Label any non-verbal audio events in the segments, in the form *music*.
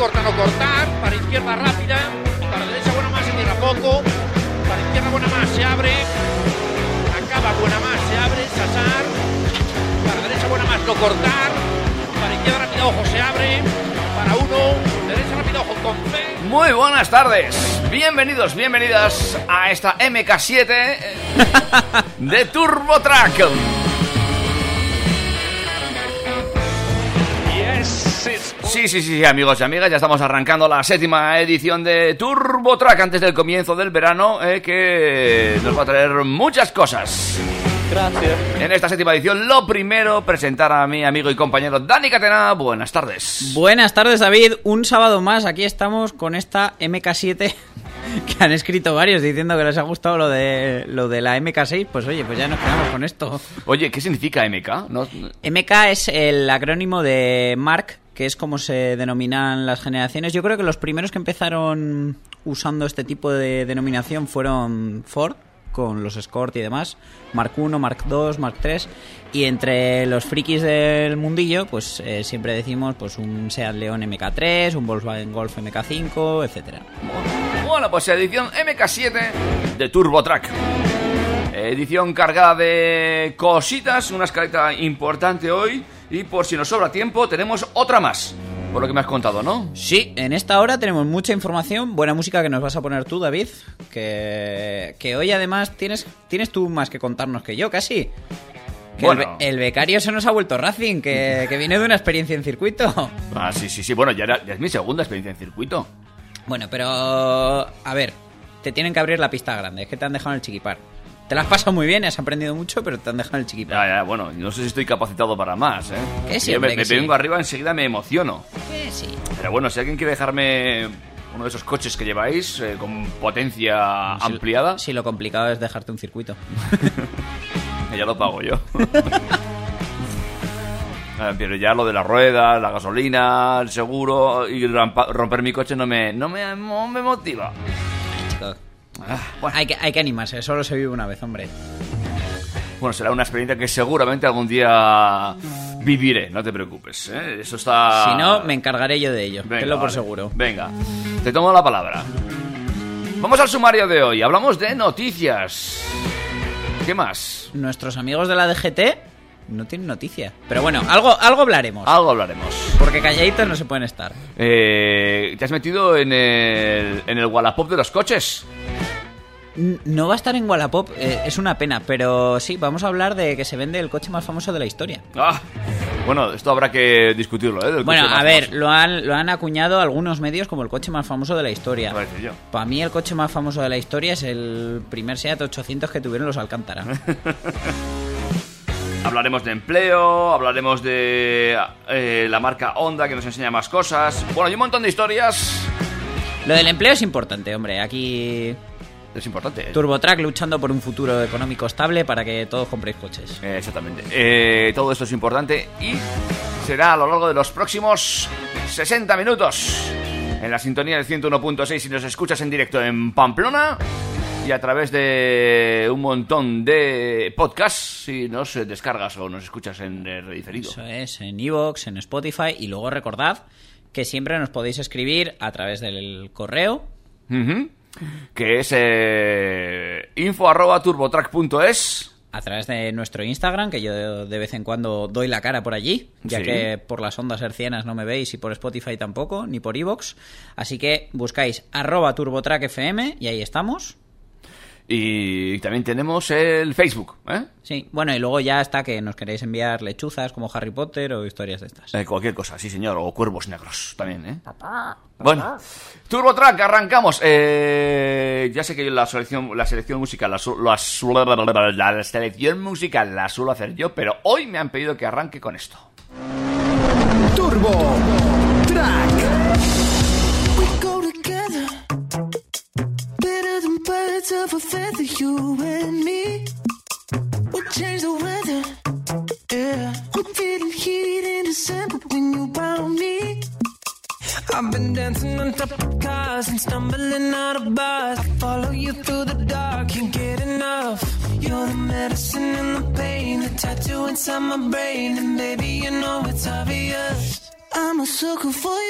Corta, no cortar. Para izquierda rápida. Para derecha buena más, se cierra poco. Para izquierda buena más, se abre. Acaba buena más, se abre. Sasar. Para derecha buena más, no cortar. Para izquierda rápida, ojo, se abre. Para uno. Derecha rápida, ojo, con fe. Muy buenas tardes, bienvenidos, bienvenidas a esta MK7 eh, *laughs* de Turbo Track. Sí, sí, sí, amigos y amigas, ya estamos arrancando la séptima edición de Turbo Track antes del comienzo del verano, eh, que nos va a traer muchas cosas. gracias. En esta séptima edición, lo primero, presentar a mi amigo y compañero Dani Catena. Buenas tardes. Buenas tardes, David. Un sábado más. Aquí estamos con esta MK7 *laughs* que han escrito varios diciendo que les ha gustado lo de lo de la MK6. Pues oye, pues ya nos quedamos con esto. Oye, ¿qué significa MK? No- MK es el acrónimo de Mark, que es como se denominan las generaciones. Yo creo que los primeros que empezaron usando este tipo de denominación fueron Ford, con los Escort y demás, Mark 1, Mark 2, Mark 3. Y entre los frikis del mundillo, pues eh, siempre decimos pues un Seat León MK3, un Volkswagen Golf MK5, etcétera. Bueno, pues edición MK7 de Turbo Track. Edición cargada de cositas, una escaleta importante hoy. Y por si nos sobra tiempo, tenemos otra más. Por lo que me has contado, ¿no? Sí, en esta hora tenemos mucha información, buena música que nos vas a poner tú, David, que, que hoy además tienes, tienes tú más que contarnos que yo, casi. Que Bueno. el becario se nos ha vuelto Racing, que, que viene de una experiencia en circuito. *laughs* Ah, sí, sí, sí. Bueno, ya, era- ya es mi segunda experiencia en circuito. Bueno, pero a ver, te tienen que abrir la pista grande, es que te han dejado en el chiquipar. Te la has pasado muy bien, has aprendido mucho, pero te han dejado el chiquipar. Ya, ya, bueno, no sé si estoy capacitado para más, ¿eh? Que sí, Yo me, que me sí. vengo arriba, enseguida me emociono. Que sí. Pero bueno, si alguien quiere dejarme uno de esos coches que lleváis eh, con potencia ampliada, Si lo complicado es dejarte un circuito. *laughs* ya lo pago yo. *laughs* Pero ya lo de las ruedas, la gasolina, el seguro y romper mi coche no me, no me, no me motiva. Chico, Ah, bueno, Hay que, hay que animarse, solo se vive una vez, hombre. bueno, será una experiencia que seguramente algún día viviré, no te preocupes. ¿eh? Eso está... Si no, me encargaré yo de ello, Venga, tenlo por vale. seguro. Venga, te tomo la palabra. Vamos al sumario de hoy. Hablamos de noticias. ¿Qué más? Nuestros amigos de la DGT no tienen noticia. Pero bueno, algo, algo hablaremos. Algo hablaremos. Porque calladitos no se pueden estar. Eh, ¿Te has metido en el, en el Wallapop de los coches? No va a estar en Wallapop, eh, es una pena, pero sí, vamos a hablar de que se vende el coche más famoso de la historia. Ah, bueno, esto habrá que discutirlo, ¿eh? del Bueno, a ver, famoso. lo han, lo han acuñado algunos medios como el coche más famoso de la historia. Para mí el coche más famoso de la historia es el primer Seat 800 que tuvieron los Alcántara. *laughs* Hablaremos de empleo, hablaremos de eh, la marca Honda que nos enseña más cosas. Bueno, hay un montón de historias. Lo del empleo es importante, hombre. Aquí Es importante. ¿eh? TurboTrack luchando por un futuro económico estable para que todos compréis coches. Eh, exactamente. Eh, todo esto es importante y será a lo largo de los próximos 60 minutos. En la sintonía del 101.6 si nos escuchas en directo en Pamplona y a través de un montón de podcasts si nos descargas o nos escuchas en eh, rediferido. Eso es, en Evox, en Spotify. Y luego recordad que siempre nos podéis escribir a través del correo. Que es eh, info arroba turbotrack.es. A través de nuestro Instagram, que yo de vez en cuando doy la cara por allí, ya Sí. que por las ondas hercianas no me veis y por Spotify tampoco, ni por Evox. Así que buscáis arroba turbotrackfm y ahí estamos. Y también tenemos el Facebook, ¿eh? Sí, bueno, y luego ya está que nos queréis enviar lechuzas como Harry Potter o historias de estas. Eh, cualquier cosa, sí señor, o cuervos negros también, ¿eh? Bueno, Turbo Track, arrancamos. Eh, ya sé que la selección, la selección musical, la, su- la su- la selección musical la suelo hacer yo, pero hoy me han pedido que arranque con esto. Turbo Track. Feather, you and me. We change the weather. Yeah. I'm feeling heat in December when you found me. I've been dancing on top of cars and stumbling out of bars. I follow you through the dark, can't get enough. You're the medicine and the pain, the tattoo inside my brain, and baby you know it's obvious. I'm a sucker for you.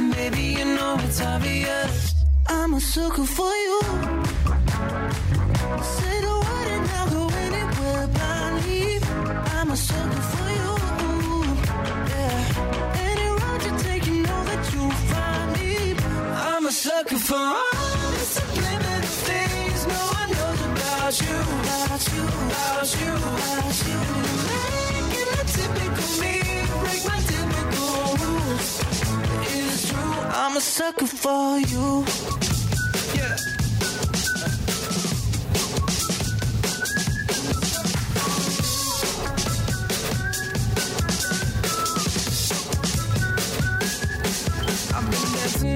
sucker for you. Say the word and I'll go anywhere blindly. I'm a sucker for you. Yeah. Any road you take, you know that you'll find me. I'm a sucker for all the subliminal things no one knows about you. About you, about you, about you. Making the typical me break my typical rules. It's true. I'm a sucker for you.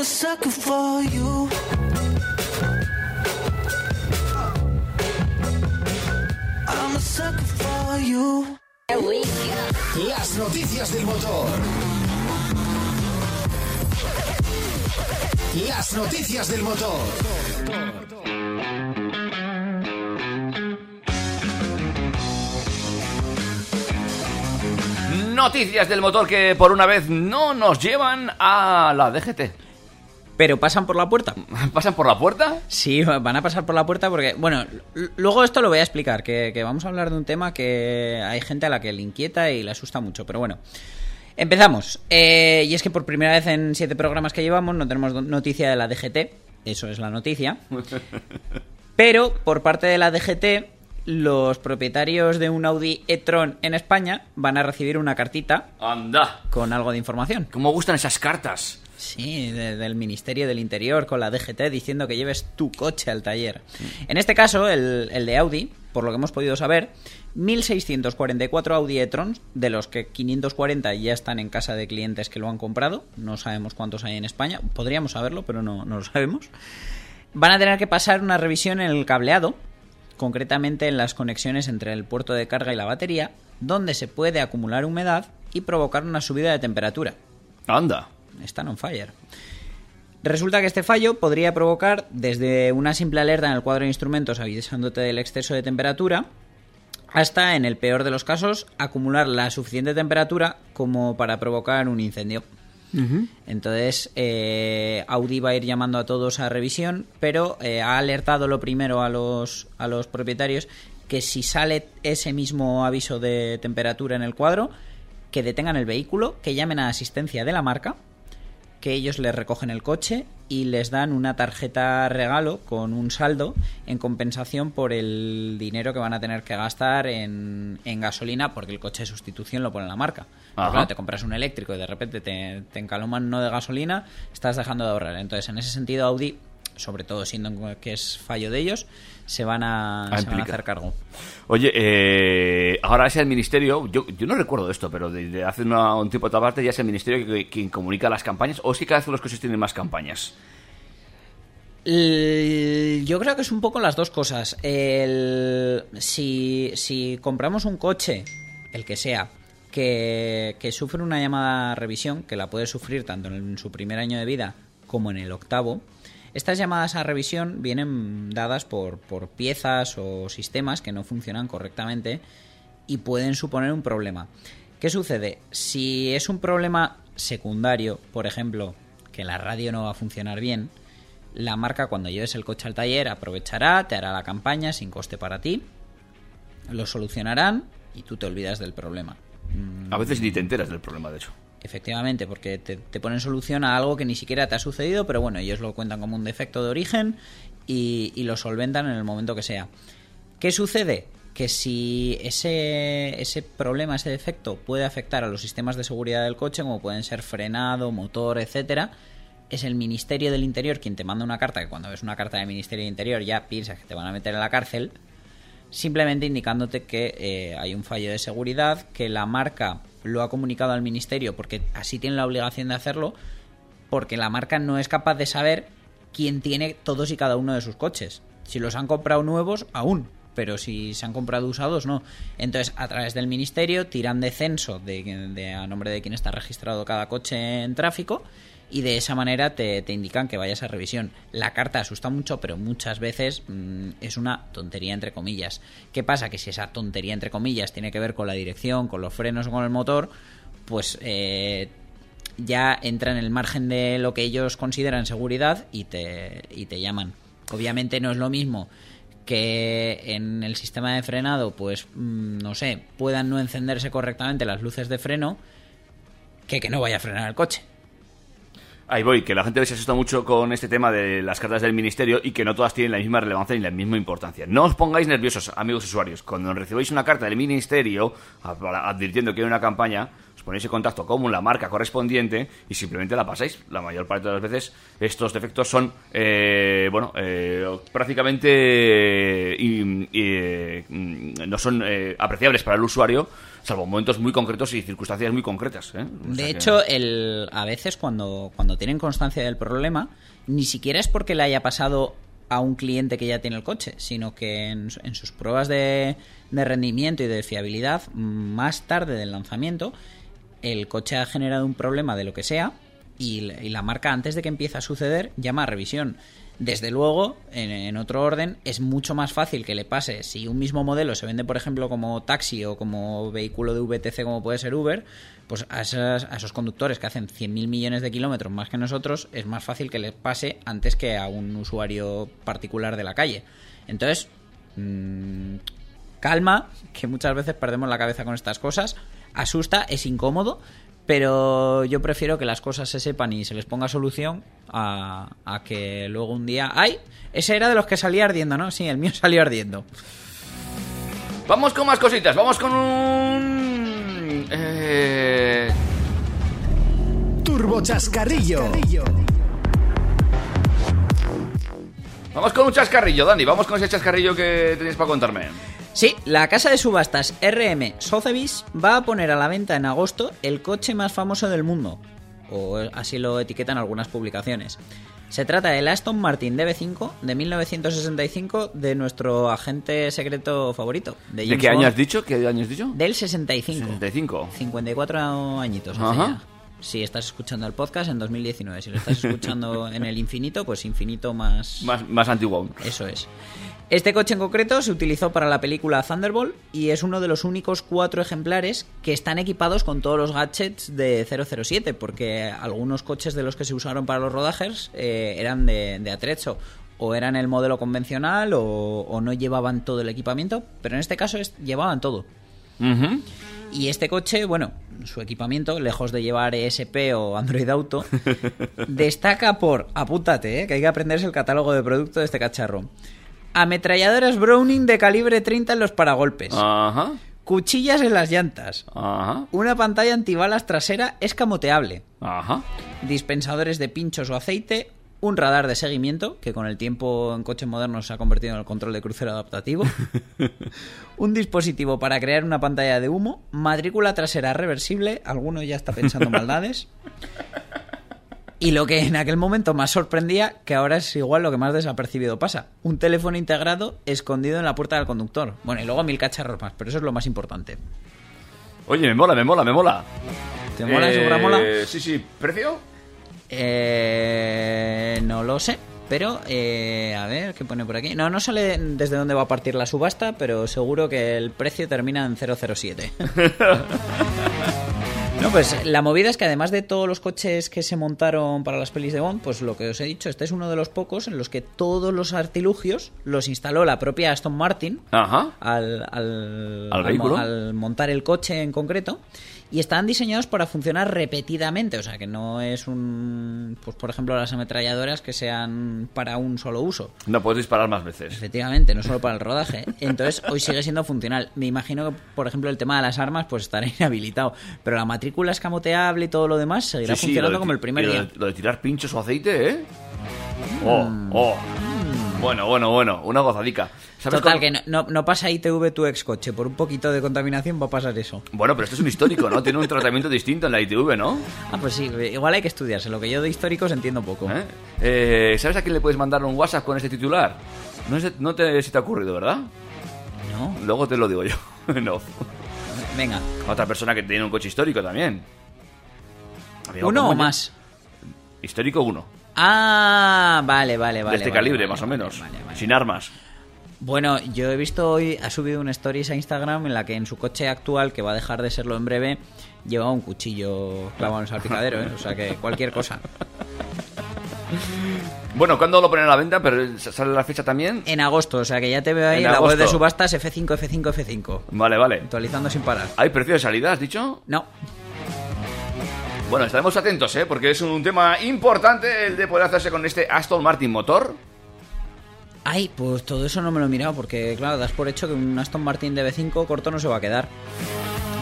I'm a sucker for you. I'm a sucker for you. Las noticias del motor. Las noticias del motor. Noticias del motor que por una vez no nos llevan a la DGT. Pero pasan por la puerta. *laughs* ¿Pasan por la puerta? Sí, van a pasar por la puerta porque, bueno, luego esto lo voy a explicar, que, que vamos a hablar de un tema que hay gente a la que le inquieta y le asusta mucho, pero bueno. Empezamos. Eh, y es que por primera vez en siete programas que llevamos no tenemos noticia de la DGT, eso es la noticia. *laughs* Pero por parte de la DGT, los propietarios de un Audi e-tron en España van a recibir una cartita Anda. con algo de información. ¿Cómo gustan esas cartas? Sí, de- del Ministerio del Interior con la DGT diciendo que lleves tu coche al taller. En este caso, el, el de Audi, por lo que hemos podido saber, 1.644 Audi e-trons, de los que 540 ya están en casa de clientes que lo han comprado. No sabemos cuántos hay en España. Podríamos saberlo, pero no, no lo sabemos. Van a tener que pasar una revisión en el cableado, concretamente en las conexiones entre el puerto de carga y la batería, donde se puede acumular humedad y provocar una subida de temperatura Anda. Están on fire. Resulta que este fallo podría provocar desde una simple alerta en el cuadro de instrumentos avisándote del exceso de temperatura hasta, en el peor de los casos, acumular la suficiente temperatura como para provocar un incendio. Entonces, eh, Audi va a ir llamando a todos a revisión, pero eh, ha alertado lo primero a los, a los propietarios que si sale ese mismo aviso de temperatura en el cuadro, que detengan el vehículo, que llamen a asistencia de la marca, que ellos les recogen el coche y les dan una tarjeta regalo con un saldo en compensación por el dinero que van a tener que gastar en, en gasolina porque el coche de sustitución lo pone la marca. Claro, te compras un eléctrico y de repente te, te encaloman uno de gasolina, estás dejando de ahorrar. Entonces, en ese sentido, Audi, sobre todo siendo que es fallo de ellos, se van a, se van a implica. hacer cargo. Oye, eh, ahora es el ministerio, yo, yo no recuerdo esto, pero desde hace una- un tiempo a esta parte ya es el ministerio que- quien comunica las campañas, o es que cada vez los coches tienen más campañas. El- Yo creo que es un poco las dos cosas. El- si, si compramos un coche, el que sea, que, que sufre una llamada revisión, que la puede sufrir tanto en su primer año de vida como en el octavo, estas llamadas a revisión vienen dadas por, por piezas o sistemas que no funcionan correctamente y pueden suponer un problema. ¿Qué sucede? Si es un problema secundario, por ejemplo, que la radio no va a funcionar bien, la marca cuando lleves el coche al taller aprovechará, te hará la campaña sin coste para ti, lo solucionarán y tú te olvidas del problema. A veces ni te enteras del problema, de hecho. Efectivamente, porque te, ponen solución a algo que ni siquiera te ha sucedido, pero bueno, ellos lo cuentan como un defecto de origen y, y lo solventan en el momento que sea. ¿Qué sucede? Que si ese, ese problema, ese defecto puede afectar a los sistemas de seguridad del coche, como pueden ser frenado, motor, etcétera, es el Ministerio del Interior quien te manda una carta, que cuando ves una carta del Ministerio del Interior ya piensas que te van a meter en la cárcel, simplemente indicándote que eh, hay un fallo de seguridad, que la marca lo ha comunicado al ministerio porque así tiene la obligación de hacerlo, porque la marca no es capaz de saber quién tiene todos y cada uno de sus coches. Si los han comprado nuevos, aún, pero si se han comprado usados, no. Entonces, a través del ministerio tiran de censo de, a nombre de quien está registrado cada coche en tráfico y de esa manera te, te indican que vayas a revisión. La carta asusta mucho, pero muchas veces mm, es una tontería entre comillas. ¿Qué pasa? Que si esa tontería entre comillas tiene que ver con la dirección, con los frenos o con el motor, pues eh, ya entra en el margen de lo que ellos consideran seguridad y te, y te llaman. Obviamente no es lo mismo que en el sistema de frenado, pues mm, no sé, puedan no encenderse correctamente las luces de freno que que no vaya a frenar el coche. Ahí voy, que la gente se asusta mucho con este tema de las cartas del ministerio y que no todas tienen la misma relevancia ni la misma importancia. No os pongáis nerviosos, amigos usuarios. Cuando recibáis una carta del ministerio advirtiendo que hay una campaña, os ponéis en contacto con la marca correspondiente y simplemente la pasáis. La mayor parte de las veces estos defectos son, eh, bueno, eh, prácticamente y- y, eh, mm, no son eh, apreciables para el usuario, salvo momentos muy concretos y circunstancias muy concretas. ¿eh? O sea De que- hecho, el, a veces cuando, cuando tienen constancia del problema, ni siquiera es porque le haya pasado a un cliente que ya tiene el coche, sino que en, en sus pruebas de, de rendimiento y de fiabilidad, más tarde del lanzamiento, el coche ha generado un problema de lo que sea y, la- marca antes de que empiece a suceder llama a revisión. Desde luego, en, otro orden, es mucho más fácil que le pase si un mismo modelo se vende, por ejemplo, como taxi o como vehículo de VTC como puede ser Uber, pues a esos conductores que hacen 100.000 millones de kilómetros más que nosotros, es más fácil que les pase antes que a un usuario particular de la calle. Entonces, mm, calma, que muchas veces perdemos la cabeza con estas cosas. Asusta, es incómodo, pero yo prefiero que las cosas se sepan y se les ponga solución a, a que luego un día... ¡Ay! Ese era de los que salía ardiendo, ¿no? Sí, el mío *laughs* salió ardiendo. Vamos con más cositas, vamos con un... Eh... Turbo Chascarrillo. Vamos con un chascarrillo, Dani, vamos con ese chascarrillo que tenéis para contarme. Sí, la casa de subastas RM Sotheby's va a poner a la venta en agosto el coche más famoso del mundo, o así lo etiquetan algunas publicaciones. Se trata del Aston Martin DB5 de 1965 de nuestro agente secreto favorito. ¿De, ¿De James qué año Bond. has dicho? ¿Qué año has dicho? Del 65. 65. 54 añitos hace Ajá. ya. Si estás escuchando el podcast en 2019, si lo estás escuchando *laughs* en el infinito, pues infinito más... Más, más antiguo aún. Eso es. Este coche en concreto se utilizó para la película Thunderbolt y es uno de los únicos cuatro ejemplares que están equipados con todos los gadgets de 007, porque algunos coches de los que se usaron para los rodajes eh, eran de, de atrecho. O eran el modelo convencional o, o no llevaban todo el equipamiento, pero en este caso es- llevaban todo. Y este coche, bueno, su equipamiento, lejos de llevar ESP o Android Auto, *laughs* destaca por, apúntate, ¿eh? que hay que aprenderse el catálogo de producto de este cacharro. Ametralladoras Browning de calibre 30 en los paragolpes. Ajá. Cuchillas en las llantas. Ajá. Una pantalla antibalas trasera escamoteable. Ajá. Dispensadores de pinchos o aceite. Un radar de seguimiento, que con el tiempo en coches modernos se ha convertido en el control de crucero adaptativo. *laughs* un dispositivo para crear una pantalla de humo. Matrícula trasera reversible. Alguno ya está pensando *laughs* maldades. Y lo que en aquel momento más sorprendía, que ahora es igual lo que más desapercibido pasa. Un teléfono integrado escondido en la puerta del conductor. Bueno, y luego mil cacharros más, pero eso es lo más importante. Oye, me mola, me mola, me mola. ¿Te mola? Eh, ¿Segura mola? Sí, sí. ¿Precio? Eh, no lo sé, pero eh, a ver, ¿qué pone por aquí? No, no sale desde dónde va a partir la subasta, pero seguro que el precio termina en 007. *laughs* No, pues la movida es que además de todos los coches que se montaron para las pelis de Bond, pues lo que os he dicho, este es uno de los pocos en los que todos los artilugios los instaló la propia Aston Martin Ajá. al, al, Al al vehículo. mo- al montar el coche en concreto y están diseñados para funcionar repetidamente, o sea que no es un, pues por ejemplo las ametralladoras que sean para un solo uso. No puedes disparar más veces. Efectivamente, no solo para el rodaje. Entonces, hoy sigue siendo funcional. Me imagino que, por ejemplo, el tema de las armas, pues estará inhabilitado. Pero la matrícula escamoteable y todo lo demás seguirá Sí, sí, funcionando lo de como el primer lo día. de- Lo de tirar pinchos o aceite, ¿eh? Oh, oh. Bueno, bueno, bueno. Una gozadica. ¿Sabes Total, cómo- que no, no, no pasa ITV tu ex coche. Por un poquito de contaminación va a pasar eso. Bueno, pero esto es un histórico, ¿no? Tiene un tratamiento distinto en la ITV, ¿no? Ah, pues sí, igual hay que estudiarse. Lo que yo de históricos entiendo poco. ¿Eh? Eh, ¿Sabes a quién le puedes mandar un WhatsApp con este titular? No, es- no te, se te ha ocurrido, ¿verdad? No, Luego te lo digo yo. *laughs* no. venga. Otra persona que tiene un coche histórico también. Amigo, ¿Uno ¿cómo o más? Histórico uno. Ah, vale, vale, vale. de este vale, calibre, vale, más o menos. Sin armas. Bueno, yo he visto hoy, ha subido un stories a Instagram en la que en su coche actual, que va a dejar de serlo en breve, lleva un cuchillo clavado en el salpicadero, ¿eh? O sea que cualquier cosa. Bueno, ¿cuándo lo ponen a la venta? Pero sale la fecha también. En agosto, o sea que ya te veo ahí En en, la web de agosto. subastas F5, F5, F5. Vale, vale. Actualizando sin parar. ¿Hay precio de salida, has dicho? No, Bueno, estaremos atentos, ¿eh? Porque es un tema importante el de poder hacerse con este Aston Martin motor. Ay, pues todo eso no me lo he mirado porque, claro, das por hecho que un Aston Martin de B5 corto no se va a quedar.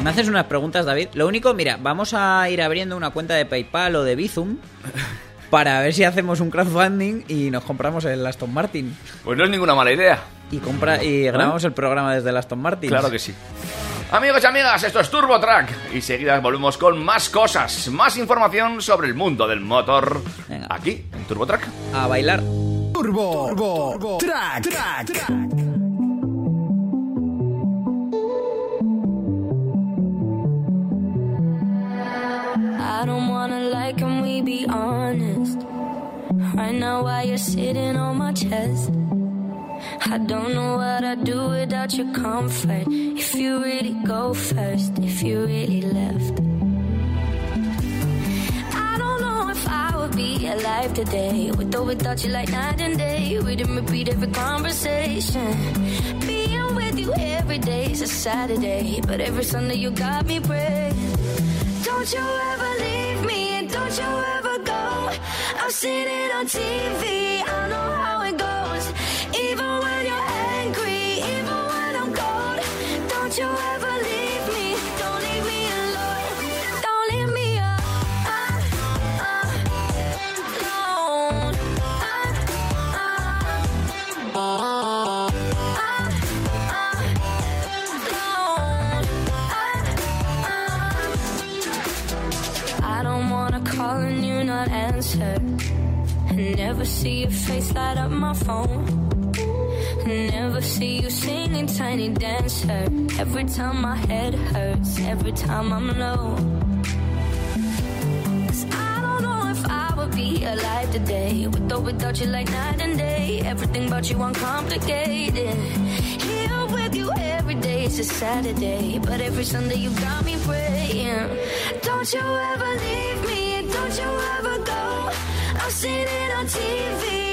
Me haces unas preguntas, David. Lo único, mira, vamos a ir abriendo una cuenta de PayPal o de Bizum *laughs* para ver si hacemos un crowdfunding y nos compramos el Aston Martin. Pues no es ninguna mala idea. Y, compra y grabamos el programa desde el Aston Martin. Claro que sí. Amigos y amigas, esto es Turbo Track y seguidas volvemos con más cosas, más información sobre el mundo del motor. Venga. Aquí, en Turbo Track. A bailar. Turbo, Turbo, Track, Track, Track. I don't wanna lie, can we be honest? Right now, while you're sitting on my chest, I don't know what I'd do without your comfort. If you really go first, if you really left. I don't know if I would be alive today with or without you, like night and day. We didn't repeat every conversation. Being with you every day is a Saturday, but every Sunday you got me praying. Don't you ever leave me and don't you ever go. I've seen it on TV, Never see your face light up my phone. Never see you singing tiny dancer. Every time my head hurts, every time I'm low. 'Cause I don't know if I would be alive today. With or without you, like night and day. Everything about you uncomplicated. Here with you every day is a Saturday. But every Sunday you got me praying. Don't you ever leave me, don't you ever go. I've seen it on TV,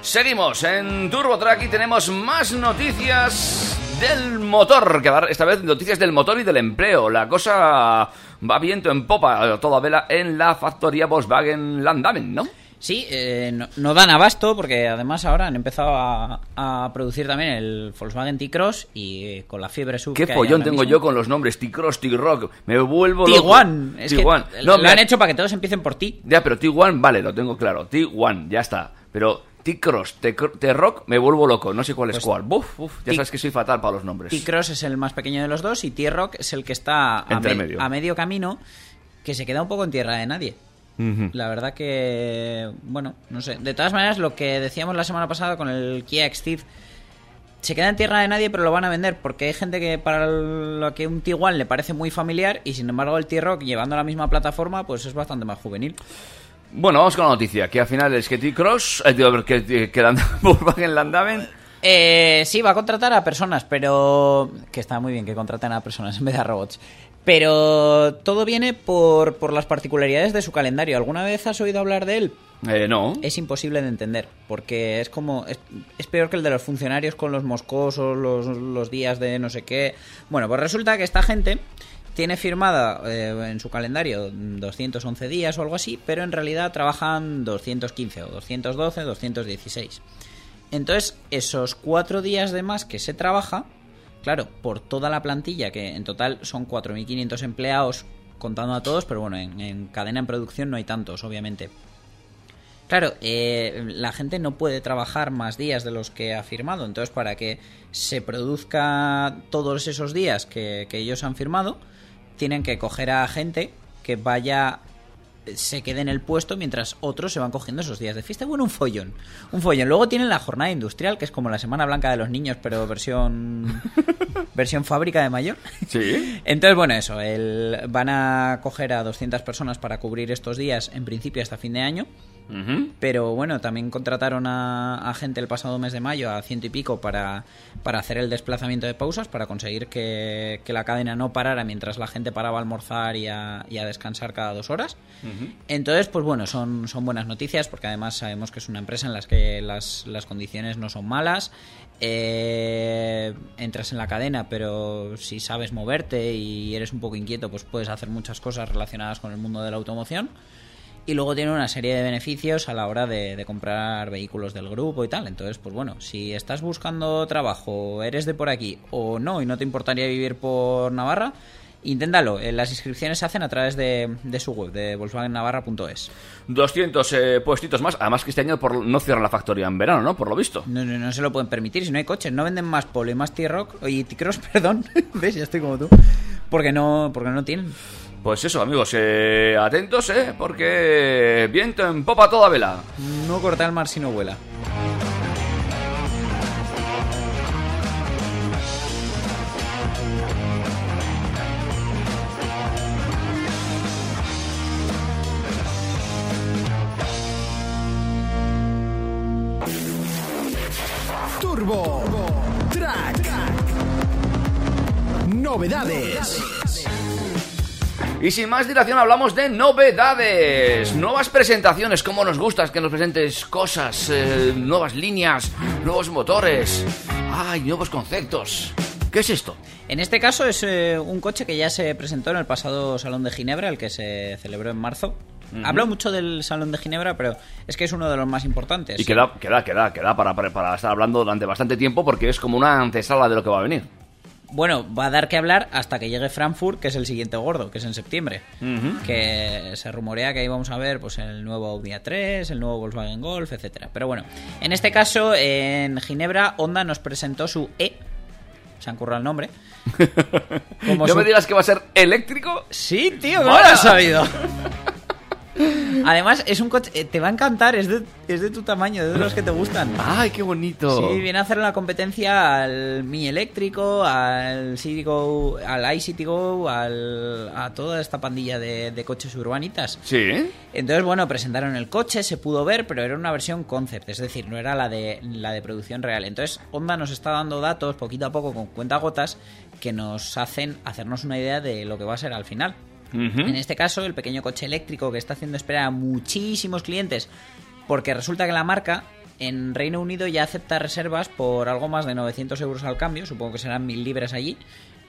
Seguimos en Turbo Track y tenemos más noticias del motor, que esta vez noticias del motor y del empleo. La cosa va viento en popa, toda vela en la factoría Volkswagen Landamen, ¿no? Sí, eh, no, no dan abasto porque además ahora han empezado a, a producir también el Volkswagen T-Cross y eh, con la fiebre sub. Qué que follón tengo mismo. yo con los nombres T-Cross, T-Rock. Me vuelvo loco. Tiguan. Es que Tiguan. lo, No, lo me- han hecho para que todos empiecen por ti. Ya, pero T1, vale, lo tengo claro. T1, ya está. Pero T-Cross, T-Rock, me vuelvo loco. No sé cuál es Pues cuál. Buf, uf, ya sabes que soy fatal para los nombres. T-Cross es el más pequeño de los dos y T-Rock es el que está a, Entre me- medio. a medio camino, que se queda un poco en tierra de nadie. La verdad que, bueno, no sé. De todas maneras, lo que decíamos la semana pasada con el Kia Xtiv, se queda en tierra de nadie, pero lo van a vender porque hay gente que para lo que un Tiguan le parece muy familiar y sin embargo el T-Rock llevando la misma plataforma, pues es bastante más juvenil. Bueno, vamos con la noticia. Que al final es que T-Cross, eh, que, que, *laughs* Volkswagen Landamen... Eh, sí, va a contratar a personas, pero... Que está muy bien que contraten a personas en vez de a robots. Pero todo viene por, por las particularidades de su calendario. ¿Alguna vez has oído hablar de él? Eh, no. Es imposible de entender, porque es como... Es, es peor que el de los funcionarios con los moscosos, los, los días de no sé qué. Bueno, pues resulta que esta gente tiene firmada eh, en su calendario 211 días o algo así, pero en realidad trabajan 215 o 212, 216. Entonces, esos cuatro días de más que se trabaja, claro, por toda la plantilla, que en total son 4.500 empleados, contando a todos, pero bueno, en, en cadena en producción no hay tantos, obviamente. Claro, eh, la gente no puede trabajar más días de los que ha firmado, entonces para que se produzca todos esos días que, que ellos han firmado, tienen que coger a gente que vaya se quede en el puesto mientras otros se van cogiendo esos días de fiesta. Bueno, un follón. Un follón. Luego tienen la jornada industrial, que es como la Semana Blanca de los Niños, pero versión *laughs* versión fábrica de mayor. Sí. Entonces, bueno, eso. El, van a coger a 200 personas para cubrir estos días, en principio hasta fin de año. Pero bueno, también contrataron a, a gente el pasado mes de mayo a ciento y pico para, para hacer el desplazamiento de pausas, para conseguir que, que la cadena no parara mientras la gente paraba a almorzar y a, y a descansar cada dos horas. Entonces, pues bueno, son, son buenas noticias porque además sabemos que es una empresa en la que las, las condiciones no son malas. Eh, entras en la cadena, pero si sabes moverte y eres un poco inquieto, pues puedes hacer muchas cosas relacionadas con el mundo de la automoción. Y luego tiene una serie de beneficios a la hora de, de comprar vehículos del grupo y tal. Entonces, pues bueno, si estás buscando trabajo, eres de por aquí o no y no te importaría vivir por Navarra, inténtalo. Eh, Las inscripciones se hacen a través de, de su web, de volkswagennavarra.es. 200 eh, puestitos más. Además que este año por, no cierran la factoría en verano, ¿no? Por lo visto. No, no, no se lo pueden permitir si no hay coches. No venden más Polo y más T-Rock y T-Cross, *laughs* perdón. ¿Ves? Ya estoy como tú. Porque no, porque no tienen. Pues eso, amigos, eh, atentos, ¿eh? Porque viento en popa toda vela. No corta el mar si no vuela. Turbo Track. Novedades. Y sin más dilación hablamos de novedades, nuevas presentaciones, como nos gustas que nos presentes cosas, eh, nuevas líneas, nuevos motores, ay, nuevos conceptos. ¿Qué es esto? En este caso es eh, un coche que ya se presentó en el pasado Salón de Ginebra, el que se celebró en marzo. Hablo mucho del Salón de Ginebra, pero es que es uno de los más importantes. Y queda, queda, queda, queda para, para, para estar hablando durante bastante tiempo porque es como una antesala de lo que va a venir. Bueno, va a dar que hablar hasta que llegue Frankfurt, que es el siguiente gordo, que es en septiembre. Que se rumorea que ahí vamos a ver pues el nuevo Audi A3, el nuevo Volkswagen Golf, etcétera. Pero bueno, en este caso, en Ginebra, Honda nos presentó su E. Se han currado el nombre. *laughs* Como ¿No su- me digas que va a ser eléctrico? Sí, tío, ¿cómo lo has sabido? *laughs* Además, es un coche. eh, Te va a encantar, es de, es de tu tamaño, es de los que te gustan. ¡Ay, qué bonito! Sí, viene a hacer la competencia al Mi eléctrico, al City Go, al iCity Go, al, a toda esta pandilla de, de coches urbanitas. Sí. Entonces, bueno, presentaron el coche, se pudo ver, pero era una versión concept, es decir, no era la de, la de producción real. Entonces, Honda nos está dando datos poquito a poco con cuentagotas que nos hacen hacernos una idea de lo que va a ser al final. En este caso, el pequeño coche eléctrico que está haciendo esperar a muchísimos clientes, porque resulta que la marca en Reino Unido ya acepta reservas por algo más de 900 euros al cambio, supongo que serán mil libras allí.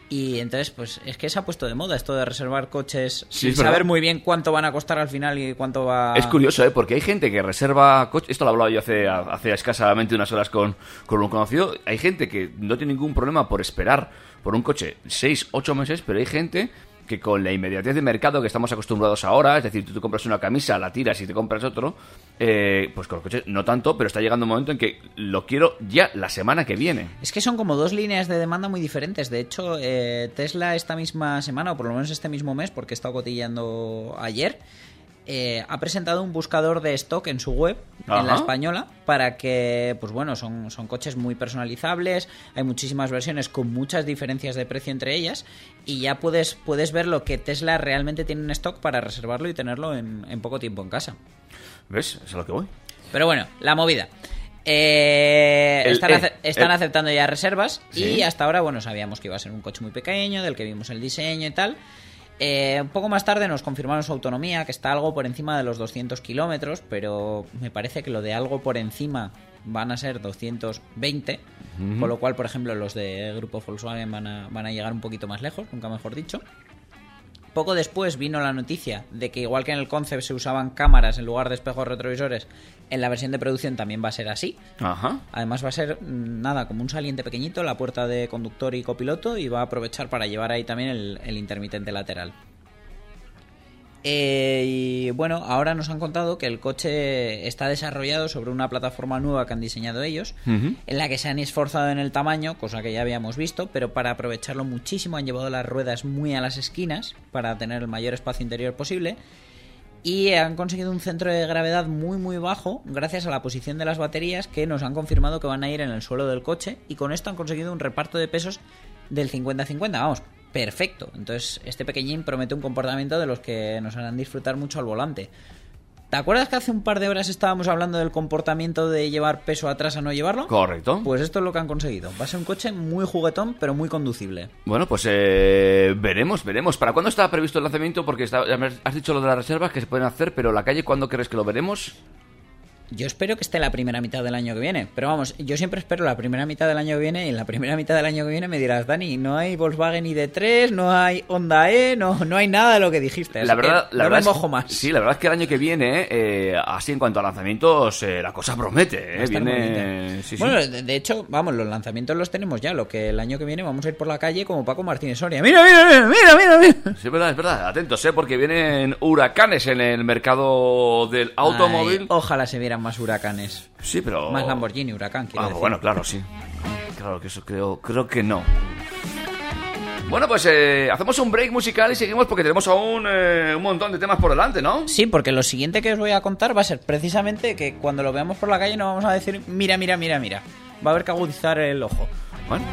Y entonces, pues es que se ha puesto de moda esto de reservar coches Sí, sin saber muy bien cuánto van a costar al final y cuánto va Es curioso, ¿eh? Porque hay gente que reserva coches. Esto lo hablaba yo hace, hace escasamente unas horas con, con un conocido. Hay gente que no tiene ningún problema por esperar por un coche 6, 8 meses, pero hay gente que con la inmediatez de mercado que estamos acostumbrados ahora, es decir, tú te compras una camisa, la tiras y te compras otro, eh, pues con el coche no tanto, pero está llegando un momento en que lo quiero ya la semana que viene. Es que son como dos líneas de demanda muy diferentes. De hecho, eh, Tesla esta misma semana, o por lo menos este mismo mes, porque he estado cotillando ayer, eh, ha presentado un buscador de stock en su web, Ajá. en la española, para que, pues bueno, son, son coches muy personalizables, hay muchísimas versiones con muchas diferencias de precio entre ellas, y ya puedes, puedes ver lo que Tesla realmente tiene en stock para reservarlo y tenerlo en, en poco tiempo en casa. ¿Ves? Es a lo que voy. Pero bueno, la movida. Eh, El están E, ace- están el- aceptando ya reservas Sí. y hasta ahora, bueno, sabíamos que iba a ser un coche muy pequeño, del que vimos el diseño y tal. Eh, un poco más tarde nos confirmaron su autonomía, que está algo por encima de los 200 kilómetros, pero me parece que lo de algo por encima van a ser 220, con lo cual, por ejemplo, los de grupo Volkswagen van a, van a llegar un poquito más lejos, nunca mejor dicho. Poco después vino la noticia de que igual que en el concept se usaban cámaras en lugar de espejos retrovisores, en la versión de producción también va a ser así. Ajá. Además va a ser mm, nada, como un saliente pequeñito, la puerta de conductor y copiloto y va a aprovechar para llevar ahí también el, el intermitente lateral. Eh, y bueno, ahora nos han contado que el coche está desarrollado sobre una plataforma nueva que han diseñado ellos, en la que se han esforzado en el tamaño, cosa que ya habíamos visto, pero para aprovecharlo muchísimo han llevado las ruedas muy a las esquinas para tener el mayor espacio interior posible y han conseguido un centro de gravedad muy muy bajo gracias a la posición de las baterías que nos han confirmado que van a ir en el suelo del coche y con esto han conseguido un reparto de pesos del 50-50, vamos, perfecto. Entonces este pequeñín promete un comportamiento de los que nos harán disfrutar mucho al volante. ¿Te acuerdas que hace un par de horas estábamos hablando del comportamiento de llevar peso atrás a no llevarlo? Correcto. Pues esto es lo que han conseguido. Va a ser un coche muy juguetón, pero muy conducible. Bueno, pues eh, veremos, veremos. ¿Para cuándo está previsto el lanzamiento? Porque está- has dicho lo de las reservas que se pueden hacer, pero la calle, ¿cuándo crees que lo veremos? Yo espero que esté la primera mitad del año que viene. Pero vamos, yo siempre espero la primera mitad del año que viene y en la primera mitad del año que viene me dirás, Dani, no hay Volkswagen ID3, no hay Honda E, no, no hay nada de lo que dijiste. la verdad, que la no verdad me es- mojo más. Sí, la verdad es que el año que viene, eh, así en cuanto a lanzamientos, eh, la cosa promete. Eh, Viene, sí, sí. Bueno, de, de hecho, vamos, los lanzamientos los tenemos ya. Lo que el año que viene vamos a ir por la calle como Paco Martínez Soria. Mira, mira, mira, mira, mira, mira. Sí, es verdad, es verdad. Atentos, ¿eh? Porque vienen huracanes en el mercado del automóvil. Ay, ojalá se más huracanes. Sí, pero... Más Lamborghini, huracán, quiero Ah, decir. bueno, claro, sí. Claro que eso creo, creo que no. Bueno, pues eh, hacemos un break musical y seguimos porque tenemos aún eh, un montón de temas por delante, ¿no? Sí, porque lo siguiente que os voy a contar va a ser precisamente que cuando lo veamos por la calle no vamos a decir mira, mira, mira, mira. Va a haber que agudizar el ojo. Bueno,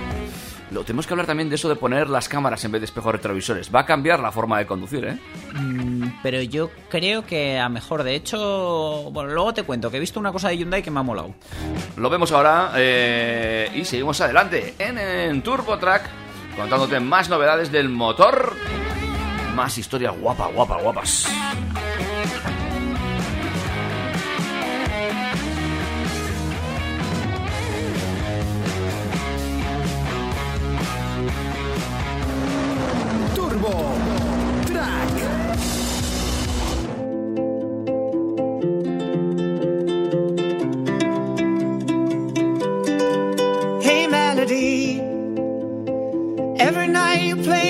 lo, tenemos que hablar también de eso de poner las cámaras en vez de espejos retrovisores. Va a cambiar la forma de conducir, ¿eh? Mm, Pero yo creo que a mejor, de hecho, bueno, luego te cuento que he visto una cosa de Hyundai que me ha molado. Lo vemos ahora eh, y seguimos adelante en, en Turbo Track contándote más novedades del motor, más historias guapa, guapa, guapas.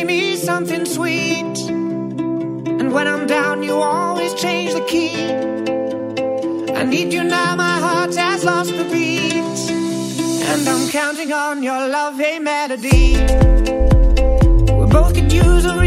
Me something sweet. And when I'm down, you always change the key. I need you now, my heart has lost the beat. And I'm counting on your love, a melody. We both could use a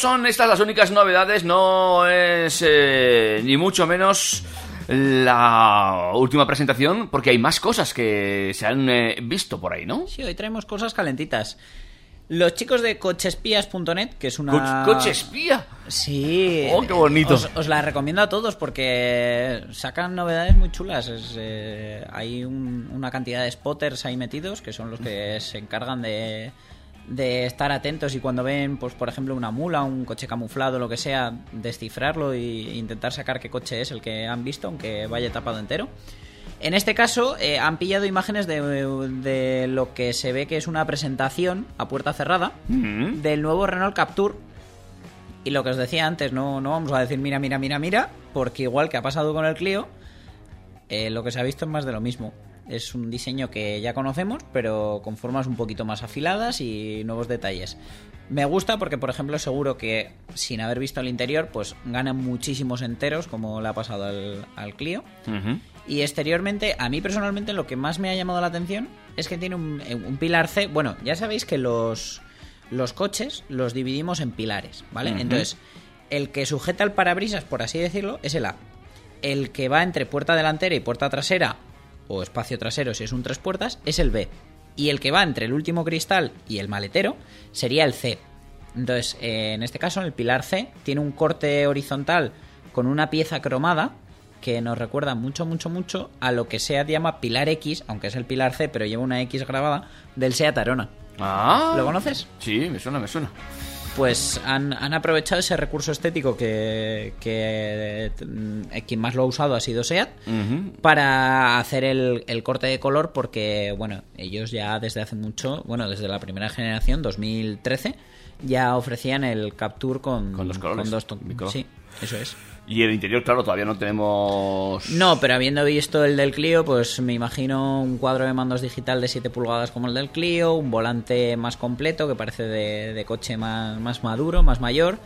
son estas las únicas novedades, no es eh, ni mucho menos la última presentación, porque hay más cosas que se han eh, visto por ahí, ¿no? Sí, hoy traemos cosas calentitas. Los chicos de cochespías.net, que es una... Co- Coche espía. Sí. Oh, qué bonito. Os, os la recomiendo a todos porque sacan novedades muy chulas. Es, eh, hay un- una cantidad de spotters ahí metidos que son los que se encargan de, de estar atentos y cuando ven, pues por ejemplo, una mula, un coche camuflado, lo que sea, descifrarlo e intentar sacar qué coche es el que han visto, aunque vaya tapado entero. En este caso, eh, han pillado imágenes de, de lo que se ve que es una presentación a puerta cerrada Mm. del nuevo Renault Capture. Y lo que os decía antes, no, no vamos a decir mira, mira, mira, mira, porque igual que ha pasado con el Clio, eh, lo que se ha visto es más de lo mismo. Es un diseño que ya conocemos, pero con formas un poquito más afiladas y nuevos detalles. Me gusta porque, por ejemplo, seguro que sin haber visto el interior, pues gana muchísimos enteros, como le ha pasado al, al Clio. Y exteriormente, a mí personalmente lo que más me ha llamado la atención es que tiene un, un pilar C. Bueno, ya sabéis que los, los coches los dividimos en pilares, ¿vale? Entonces, el que sujeta el parabrisas, por así decirlo, es el A. El que va entre puerta delantera y puerta trasera, o espacio trasero si es un tres puertas, es el B. Y el que va entre el último cristal y el maletero sería el C. Entonces, eh, en este caso, el pilar C tiene un corte horizontal con una pieza cromada que nos recuerda mucho, mucho, mucho a lo que SEAT llama pilar X, aunque es el pilar C, pero lleva una X grabada, del SEAT Arona. Ah. ¿Lo conoces? Sí, me suena, me suena. Pues han, han aprovechado ese recurso estético que, que, eh, quien más lo ha usado ha sido SEAT para hacer el, el corte de color porque, bueno, ellos ya desde hace mucho, bueno, desde la primera generación, 2013, ya ofrecían el Capture con, Con los colores, con dos. Sí, eso es. Y el interior, claro, todavía no tenemos... No, pero habiendo visto el del Clio, pues me imagino un cuadro de mandos digital de 7 pulgadas como el del Clio, un volante más completo que parece de, de coche más, más maduro, más mayor.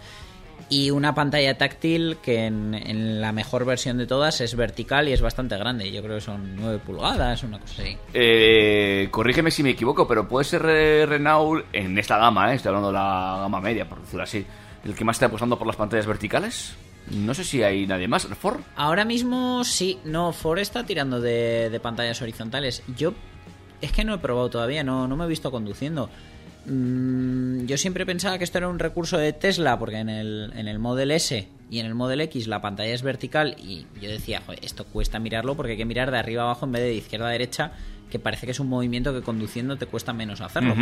Y una pantalla táctil que en, en la mejor versión de todas es vertical y es bastante grande. Yo creo que son 9 pulgadas, una cosa así. Eh, corrígeme si me equivoco, pero puede ser eh, Renault en esta gama, eh, estoy hablando de la gama media, por decirlo así, el que más está apostando por las pantallas verticales. No sé si hay nadie más. ¿Ford? Ahora mismo sí, no, Ford está tirando de, de pantallas horizontales. Yo es que no he probado todavía, no, no me he visto conduciendo. Mm, yo siempre pensaba que esto era un recurso de Tesla, porque en el, en el Model S y en el Model X la pantalla es vertical y yo decía, "Joder, esto cuesta mirarlo porque hay que mirar de arriba a abajo en vez de de izquierda a derecha, que parece que es un movimiento que conduciendo te cuesta menos hacerlo.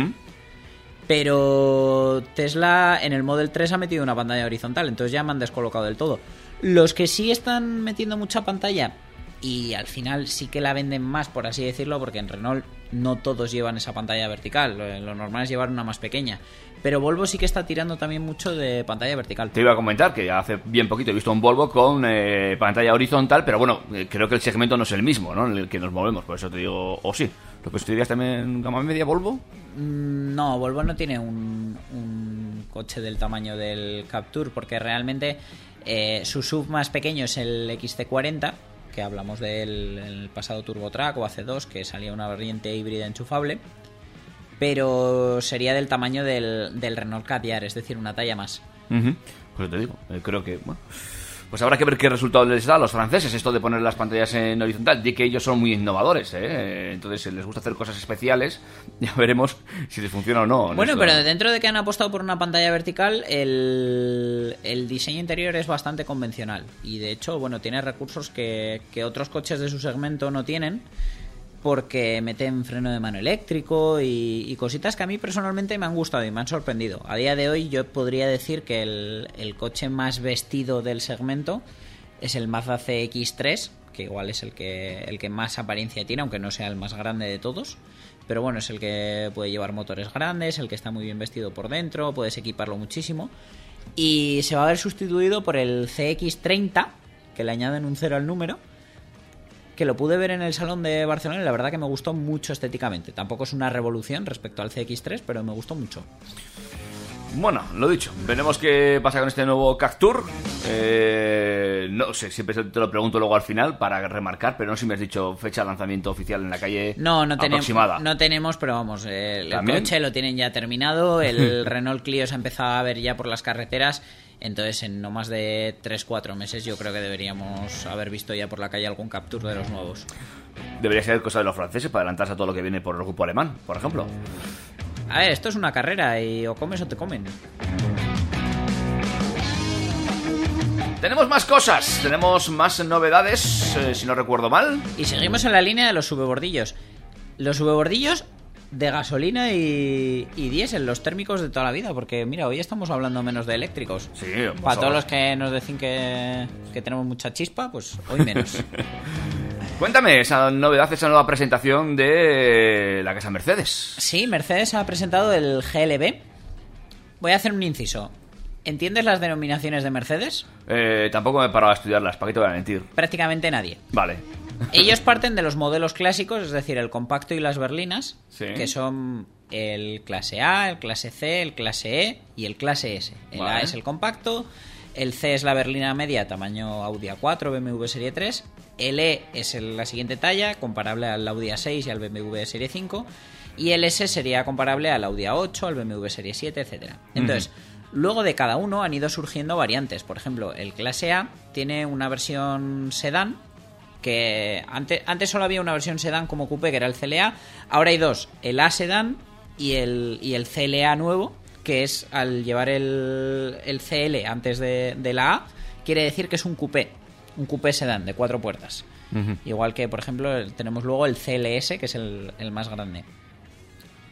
Pero Tesla en el Model 3 ha metido una pantalla horizontal, entonces ya me han descolocado del todo. Los que sí están metiendo mucha pantalla y al final sí que la venden más, por así decirlo, porque en Renault no todos llevan esa pantalla vertical, lo, normal es llevar una más pequeña. Pero Volvo sí que está tirando también mucho de pantalla vertical. Te iba a comentar que hace bien poquito he visto un Volvo con eh, pantalla horizontal, pero bueno, eh, creo que el segmento no es el mismo, ¿no? En el que nos movemos, por eso te digo, o sí. ¿Lo dirías también en gama media Volvo? Mm, No, Volvo no tiene un, un coche del tamaño del Capture porque realmente eh, su sub más pequeño es el XC40, que hablamos del el pasado TurboTrack o AC2, que salía una variante híbrida enchufable, pero sería del tamaño del, del Renault Kadjar, es decir, una talla más. Ujú. Pues te digo, eh, creo que, bueno, pues habrá que ver qué resultado les da a los franceses esto de poner las pantallas en horizontal. Di que ellos son muy innovadores, ¿eh? Entonces eh, les gusta hacer cosas especiales. *laughs* Ya veremos si les funciona o no. Bueno, pero dentro de que han apostado por una pantalla vertical, el, el diseño interior es bastante convencional. Y de hecho, bueno, tiene recursos que, que otros coches de su segmento no tienen. Porque meten freno de mano eléctrico y, cositas que a mí personalmente me han gustado y me han sorprendido. A día de hoy yo podría decir que el, el coche más vestido del segmento es el Mazda CX-3, que igual es el que, el que más apariencia tiene, aunque no sea el más grande de todos. Pero bueno, es el que puede llevar motores grandes, el que está muy bien vestido por dentro, puedes equiparlo muchísimo. Y se va a ver sustituido por el CX30, que le añaden un cero al número, que lo pude ver en el salón de Barcelona y la verdad que me gustó mucho estéticamente. Tampoco es una revolución respecto al CX3, pero me gustó mucho. Bueno, lo dicho, veremos qué pasa con este nuevo Cactur. Eh, no sé, siempre te lo pregunto luego al final para remarcar, pero no sé si me has dicho fecha de lanzamiento oficial en la calle No, no tenemos, no tenemos, pero vamos, eh, el ¿También? coche lo tienen ya terminado, el *laughs* Renault Clio se ha empezado a ver ya por las carreteras, entonces en no más de 3-4 meses yo creo que deberíamos haber visto ya por la calle algún Capture de los nuevos. Debería ser cosa de los franceses para adelantarse a todo lo que viene por el grupo alemán, por ejemplo. A ver, esto es una carrera y o comes o te comen. Tenemos más cosas, tenemos más novedades, eh, si no recuerdo mal. Y seguimos en la línea de los subebordillos. Los subebordillos de gasolina y, y diésel, los térmicos de toda la vida, porque mira, hoy estamos hablando menos de eléctricos. Sí, Para a- todos los que nos dicen que, que tenemos mucha chispa, pues hoy menos. *laughs* Cuéntame esa novedad, esa nueva presentación de la casa Mercedes. Sí, Mercedes ha presentado el GLB. Voy a hacer un inciso. ¿Entiendes las denominaciones de Mercedes? Eh, tampoco me he parado a estudiarlas, ¿para qué te voy a mentir? Prácticamente nadie. Vale. Ellos *laughs* parten de los modelos clásicos, es decir, el compacto y las berlinas, Sí. que son el clase A, el clase C, el clase E y el clase S. El A es el compacto, el C es la berlina media, tamaño Audi A4, BMW Serie 3, el E es la siguiente talla, comparable al Audi A6 y al BMW Serie 5, y el S sería comparable al Audi A8, al BMW Serie 7, etcétera. Entonces, luego de cada uno han ido surgiendo variantes. Por ejemplo, el clase A tiene una versión sedán que antes, antes solo había una versión sedán como coupé que era el CLA, ahora hay dos, el A sedán y el, y el CLA nuevo, que es al llevar el, el CL antes de, de la A, quiere decir que es un coupé, un coupé sedán de cuatro puertas. Igual que, por ejemplo, tenemos luego el CLS, que es el, el más grande.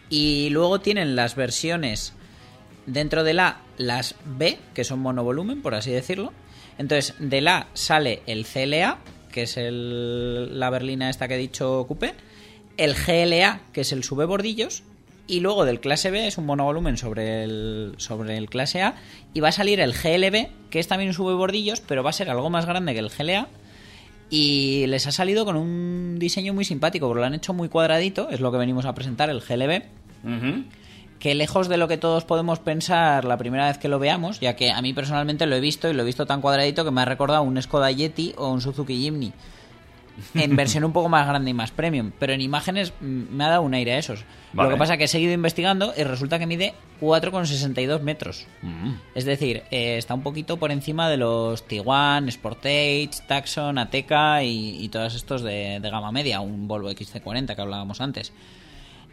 Y luego tienen las versiones dentro de la las B, que son monovolumen, por así decirlo. Entonces, de la sale el CLA, que es el- la berlina esta que he dicho coupé, el GLA, que es el sube bordillos, y luego del clase B es un monovolumen sobre el, sobre el clase A, y va a salir el GLB, que es también un sube bordillos, pero va a ser algo más grande que el GLA, y les ha salido con un diseño muy simpático, porque lo han hecho muy cuadradito, es lo que venimos a presentar, el GLB, que lejos de lo que todos podemos pensar la primera vez que lo veamos, ya que a mí personalmente lo he visto y lo he visto tan cuadradito que me ha recordado un Skoda Yeti o un Suzuki Jimny. En versión un poco más grande y más premium, pero en imágenes mm, me ha dado un aire a esos. Vale. Lo que pasa que he seguido investigando y resulta que mide 4,62 metros. Mm. Es decir, eh, está un poquito por encima de los Tiguan, Sportage, Taxon, Ateca y, y todos estos de, de gama media, un Volvo XC40 que hablábamos antes.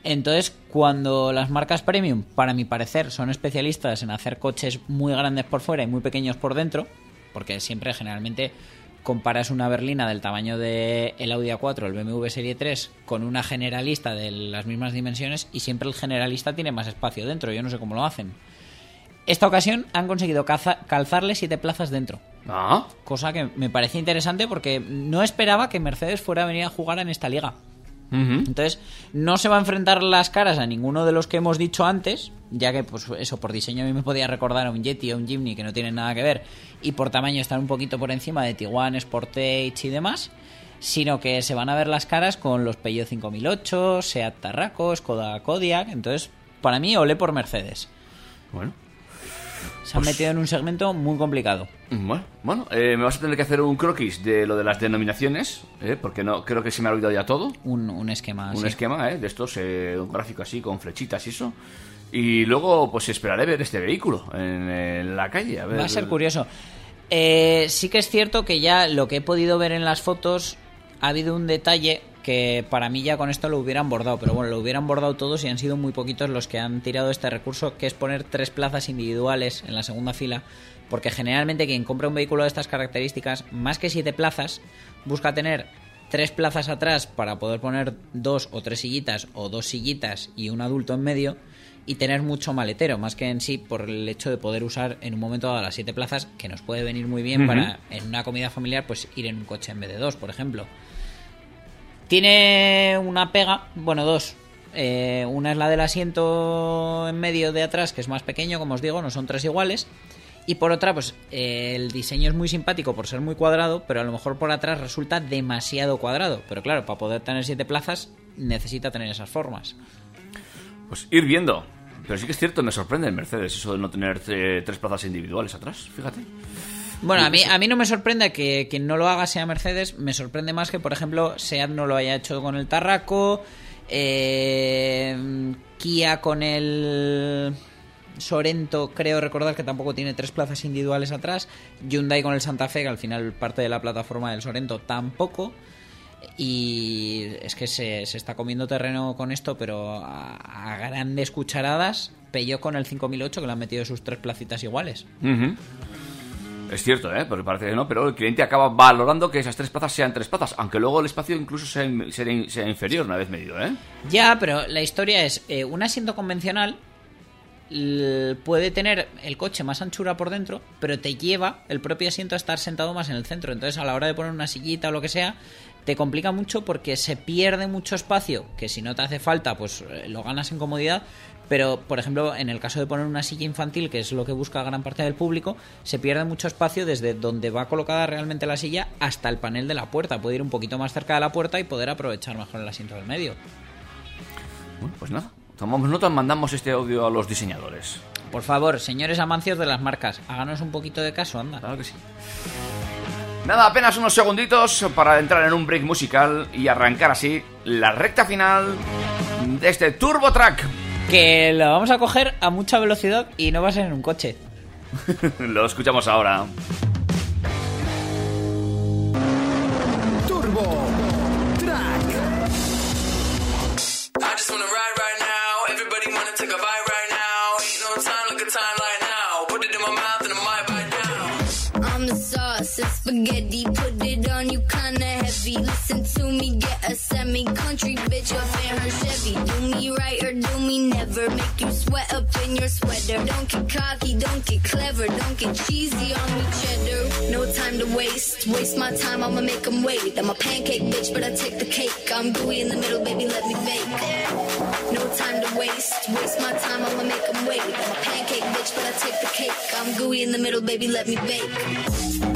Entonces, cuando las marcas premium, para mi parecer, son especialistas en hacer coches muy grandes por fuera y muy pequeños por dentro, porque siempre generalmente comparas una berlina del tamaño del el Audi A4, el BMW Serie 3, con una generalista de las mismas dimensiones y siempre el generalista tiene más espacio dentro. Yo no sé cómo lo hacen. Esta ocasión han conseguido calzarle siete plazas dentro. Ah, Cosa que me parece interesante porque no esperaba que Mercedes fuera a venir a jugar en esta liga. Entonces, no se va a enfrentar las caras a ninguno de los que hemos dicho antes, ya que, pues eso, por diseño a mí me podía recordar a un Yeti o un Jimny que no tienen nada que ver, y por tamaño están un poquito por encima de Tiguan, Sportage y demás, sino que se van a ver las caras con los Peugeot 5008, Seat Tarraco, Skoda Kodiaq, entonces, para mí, olé por Mercedes. Bueno, Se han metido en un segmento muy complicado. bueno, bueno eh, me vas a tener que hacer un croquis de lo de las denominaciones, eh, porque no creo que se me ha olvidado ya todo. Un, un esquema un esquema eh, de estos, eh, un gráfico así con flechitas y eso. Y luego, pues esperaré ver este vehículo en, en la calle. A ver. Va a ser curioso. Eh, sí que es cierto que ya lo que he podido ver en las fotos ha habido un detalle que para mí ya con esto lo hubieran bordado, pero bueno, lo hubieran bordado todos y han sido muy poquitos los que han tirado este recurso, que es poner tres plazas individuales en la segunda fila, porque generalmente quien compra un vehículo de estas características, más que siete plazas, busca tener tres plazas atrás para poder poner dos o tres sillitas o dos sillitas y un adulto en medio y tener mucho maletero, más que en sí por el hecho de poder usar en un momento dado las siete plazas, que nos puede venir muy bien para en una comida familiar pues ir en un coche en vez de dos, por ejemplo. Tiene una pega, bueno, dos. Eh, una es la del asiento en medio de atrás, que es más pequeño, como os digo, no son tres iguales. Y por otra, pues eh, el diseño es muy simpático por ser muy cuadrado, pero a lo mejor por atrás resulta demasiado cuadrado. Pero claro, para poder tener siete plazas necesita tener esas formas. Pues ir viendo. Pero sí que es cierto, me sorprende en Mercedes eso de no tener eh, tres plazas individuales atrás, fíjate. Bueno, a mí, a mí no me sorprende que quien no lo haga sea Mercedes. Me sorprende más que, por ejemplo, Seat no lo haya hecho con el Tarraco. eh, Kia con el Sorento, creo recordar que tampoco tiene tres plazas individuales atrás. Hyundai con el Santa Fe, que al final parte de la plataforma del Sorento, tampoco. Y es que se, se está comiendo terreno con esto, pero a, a grandes cucharadas. Peugeot con el 5008, que le han metido sus tres placitas iguales. Es cierto, ¿eh? Porque parece que no, pero el cliente acaba valorando que esas tres plazas sean tres plazas, aunque luego el espacio incluso sea, in- sea in- sea inferior una vez medido, ¿eh? Ya, pero la historia es, eh, un asiento convencional puede tener el coche más anchura por dentro, pero te lleva el propio asiento a estar sentado más en el centro. Entonces, a la hora de poner una sillita o lo que sea, te complica mucho porque se pierde mucho espacio, que si no te hace falta, pues eh, lo ganas en comodidad. Pero, por ejemplo, en el caso de poner una silla infantil, que es lo que busca gran parte del público, se pierde mucho espacio desde donde va colocada realmente la silla hasta el panel de la puerta. Puede ir un poquito más cerca de la puerta y poder aprovechar mejor el asiento del medio. Bueno, pues nada. Tomamos nota, mandamos este audio a los diseñadores. Por favor, señores amancios de las marcas, háganos un poquito de caso, anda. Claro que sí. Nada, apenas unos segunditos para entrar en un break musical y arrancar así la recta final de este Turbo Track. Que lo vamos a coger a mucha velocidad y no va a ser en un coche. *laughs* Lo escuchamos ahora. Turbo spaghetti. Put it on you kinda heavy. Listen to me, get a semi country bitch up in her Chevy. Do me right or do me never. Make you sweat up in your sweater. Don't get cocky, don't get clever. Don't get cheesy on me, cheddar. No time to waste. Waste my time, I'ma make them wait. I'm a pancake bitch, but I take the cake. I'm gooey in the middle, baby, let me bake. No time to waste. Waste my time, I'ma make them wait. I'm a pancake bitch, but I take the cake. I'm gooey in the middle, baby, let me bake.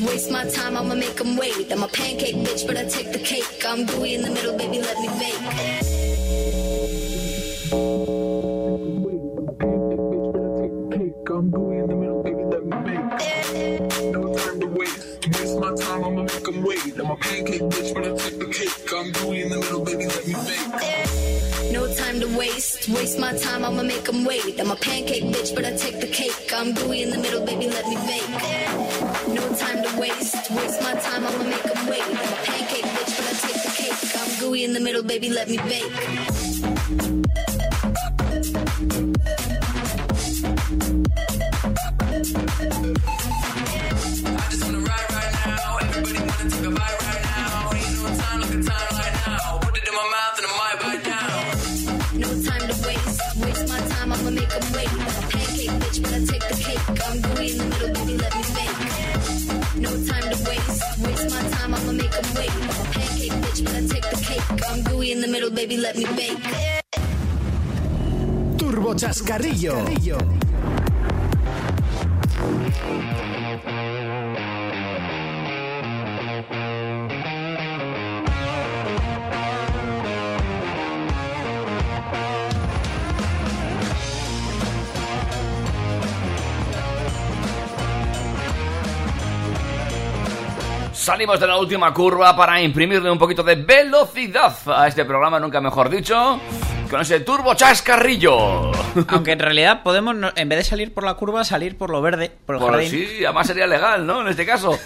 waste, my time, I'ma make them wait. I'm a pancake bitch, but I take the cake. I'm gooey in the middle, baby, let me bake. I'm gooey in the middle, baby, let me bake. No time to waste. Waste my time, I'ma make them wait. I'm a pancake bitch, but I take the cake. I'm gooey in the middle, baby, let me bake. No time to waste, waste my time, I'ma make them wait. I'm a pancake bitch, but I take the cake. I'm gooey in the middle, baby, let me bake. No time to waste, waste my time, I'ma make them wait. I'm pancake bitch, but I take the cake. I'm gooey in the middle, baby, let me bake. Turbo Chascarrillo. Salimos de la última curva para imprimirle un poquito de velocidad a este programa, nunca mejor dicho, con ese turbo chascarrillo. *laughs* Aunque en realidad podemos, en vez de salir por la curva, salir por lo verde, por el Por jardín. sí, además sería legal, ¿no? En este caso.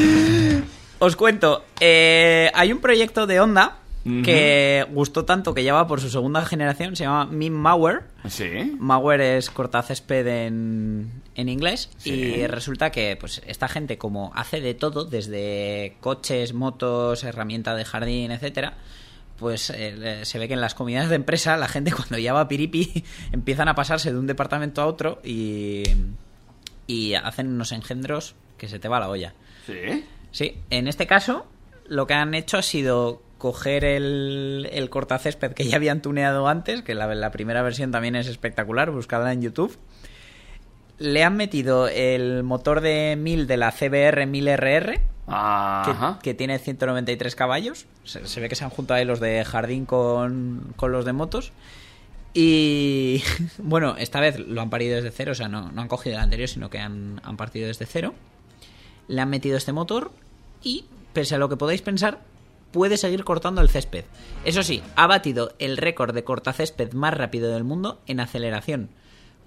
*laughs* Os cuento, eh, hay un proyecto de Honda que gustó tanto que ya va por su segunda generación, se llama Min Mauer. Sí. Mauer es cortacésped en, en inglés Sí. y resulta que pues esta gente como hace de todo, desde coches, motos, herramienta de jardín, etcétera, pues eh, se ve que en las comunidades de empresa la gente *laughs* cuando ya va a piripi *laughs* empiezan a pasarse de un departamento a otro y, y hacen unos engendros que se te va la olla. Sí. Sí, en este caso lo que han hecho ha sido coger el, el cortacésped que ya habían tuneado antes, que la, la primera versión también es espectacular, buscadla en YouTube. Le han metido el motor de 1000 de la CBR 1000RR, que, tiene 193 caballos. Se, se ve que se han juntado ahí los de jardín con, con los de motos. Y *laughs* bueno, esta vez lo han parido desde cero, o sea, no, no han cogido el anterior, sino que han, han partido desde cero. Le han metido este motor y, pese a lo que podáis pensar, puede seguir cortando el césped. Eso sí, ha batido el récord de cortacésped más rápido del mundo en aceleración.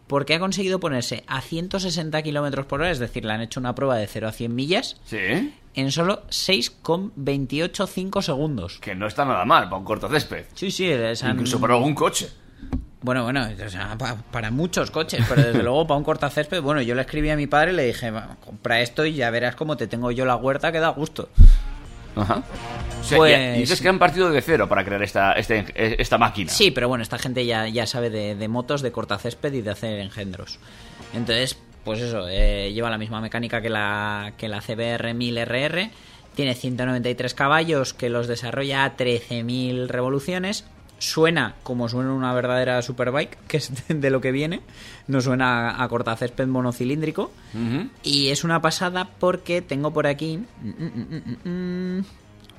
Porque ha conseguido ponerse a 160 kilómetros por hora, es decir, le han hecho una prueba de 0 a 100 millas, Sí. en solo 6,285 segundos. Que no está nada mal para un cortacésped. Sí, sí, es- han- Incluso para algún coche. Bueno, bueno, o sea, pa- para muchos coches, pero desde *laughs* luego para un cortacésped, bueno, yo le escribí a mi padre y le dije, "Va, compra esto y ya verás cómo te tengo yo la huerta que da gusto. Ajá. O sea, Pues- y- y dices que han partido de cero para crear esta, este- esta máquina. Sí, pero bueno, esta gente ya, ya sabe de, de motos, de cortacésped y de hacer engendros. Entonces, pues eso, eh, lleva la misma mecánica que la, que la CBR 1000RR. Tiene 193 caballos que los desarrolla a 13.000 revoluciones. Suena como suena una verdadera superbike, que es de lo que viene. No suena a, cortacésped monocilíndrico. Y es una pasada porque tengo por aquí. mm, mm, mm,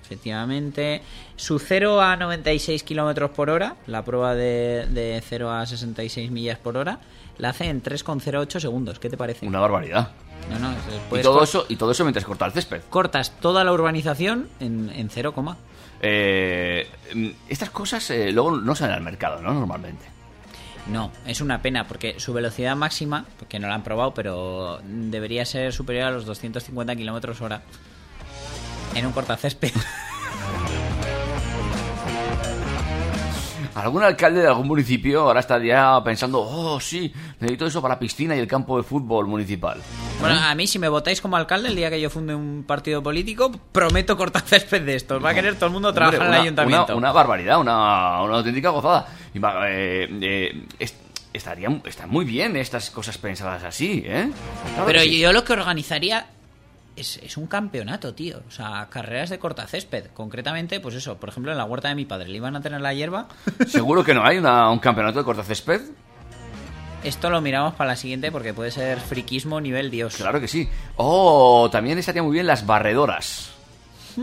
efectivamente. Su 0 a 96 kilómetros por hora, la prueba de, de 0 a 66 millas por hora, la hace en 3,08 segundos. ¿Qué te parece? Una barbaridad. No, no, es- Y todo, eso, y todo eso mientras corta el césped. cortas toda la urbanización en, en 0, coma. Eh, mm, estas cosas eh, luego no salen al mercado, ¿no? Normalmente. No, es una pena porque su velocidad máxima, que no la han probado, pero debería ser superior a los 250 kilómetros hora en un cortacésped. *laughs* Algún alcalde de algún municipio ahora estaría pensando, oh, sí, necesito eso para la piscina y el campo de fútbol municipal. Bueno, a mí si me votáis como alcalde el día que yo funde un partido político, prometo cortar *laughs* césped de estos. Va a querer todo el mundo trabajar Hombre, en el ayuntamiento. Una, una barbaridad, una, una auténtica gozada. Y eh, eh, es- estaría, están muy bien estas cosas pensadas así, ¿eh? Claro Pero sí. yo lo que organizaría es, es un campeonato, tío. O sea, carreras de cortacésped. Concretamente, pues eso, por ejemplo, en la huerta de mi padre le iban a tener la hierba. *laughs* ¿Seguro que no hay una- un campeonato de cortacésped? Esto lo miramos para la siguiente porque puede ser friquismo nivel Dios. Claro que sí. Oh, también estaría muy bien las barredoras.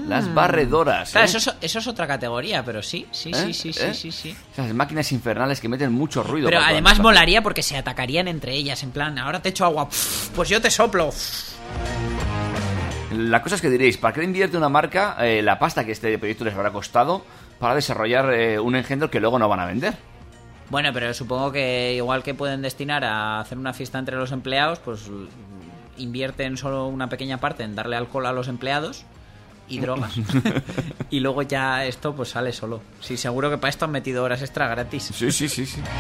Las barredoras. Hmm. Claro, ¿eh? eso es, eso es otra categoría, pero sí, sí, ¿Eh? sí, sí, sí, ¿Eh? sí, sí. Esas máquinas infernales que meten mucho ruido. Pero además molaría porque se atacarían entre ellas, en plan, ahora te echo agua, pues yo te soplo. La cosa es que diréis, ¿para qué invierte una marca eh, la pasta que este proyecto les habrá costado para desarrollar eh, un engendro que luego no van a vender? Bueno, pero supongo que igual que pueden destinar a hacer una fiesta entre los empleados, pues invierten solo una pequeña parte en darle alcohol a los empleados y *laughs* drogas. *laughs* y luego ya esto pues sale solo. Sí, seguro que para esto han metido horas extra gratis. Sí, sí, sí, sí. *laughs*